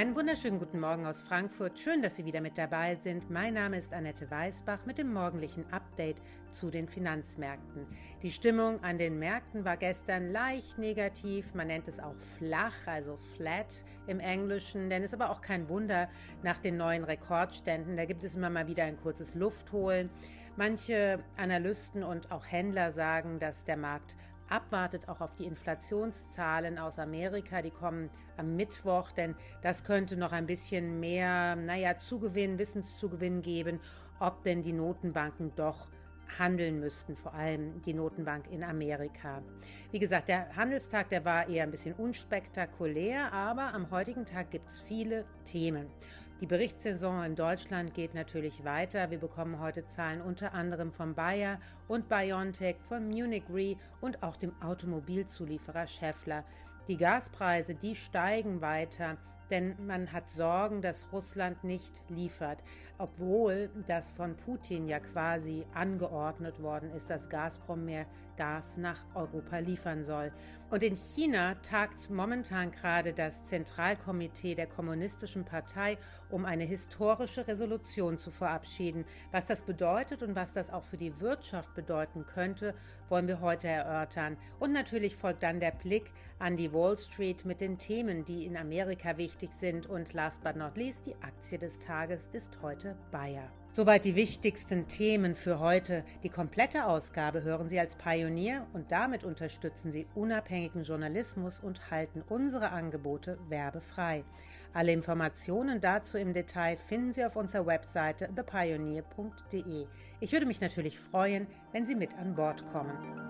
Einen wunderschönen guten Morgen aus Frankfurt. Schön, dass Sie wieder mit dabei sind. Mein Name ist Annette Weißbach mit dem morgendlichen Update zu den Finanzmärkten. Die Stimmung an den Märkten war gestern leicht negativ. Man nennt es auch flach, also flat im Englischen, denn es ist aber auch kein Wunder nach den neuen Rekordständen. Da gibt es immer mal wieder ein kurzes Luftholen. Manche Analysten und auch Händler sagen, dass der Markt abwartet auch auf die Inflationszahlen aus Amerika. Die kommen am Mittwoch, denn das könnte noch ein bisschen mehr, naja, Zugewinn, Wissenszugewinn geben, ob denn die Notenbanken doch handeln müssten, vor allem die Notenbank in Amerika. Wie gesagt, der Handelstag, der war eher ein bisschen unspektakulär, aber am heutigen Tag gibt es viele Themen. Die Berichtssaison in Deutschland geht natürlich weiter. Wir bekommen heute Zahlen unter anderem von Bayer und BioNTech, von Munich Re und auch dem Automobilzulieferer Schaeffler. Die Gaspreise, die steigen weiter denn man hat Sorgen, dass Russland nicht liefert, obwohl das von Putin ja quasi angeordnet worden ist, dass Gazprom mehr Gas nach Europa liefern soll. Und in China tagt momentan gerade das Zentralkomitee der Kommunistischen Partei, um eine historische Resolution zu verabschieden. Was das bedeutet und was das auch für die Wirtschaft bedeuten könnte, wollen wir heute erörtern. Und natürlich folgt dann der Blick an die Wall Street mit den Themen, die in Amerika wichtig sind. Und last but not least, die Aktie des Tages ist heute Bayer. Soweit die wichtigsten Themen für heute. Die komplette Ausgabe hören Sie als Pionier und damit unterstützen Sie unabhängigen Journalismus und halten unsere Angebote werbefrei. Alle Informationen dazu im Detail finden Sie auf unserer Webseite thepioneer.de. Ich würde mich natürlich freuen, wenn Sie mit an Bord kommen.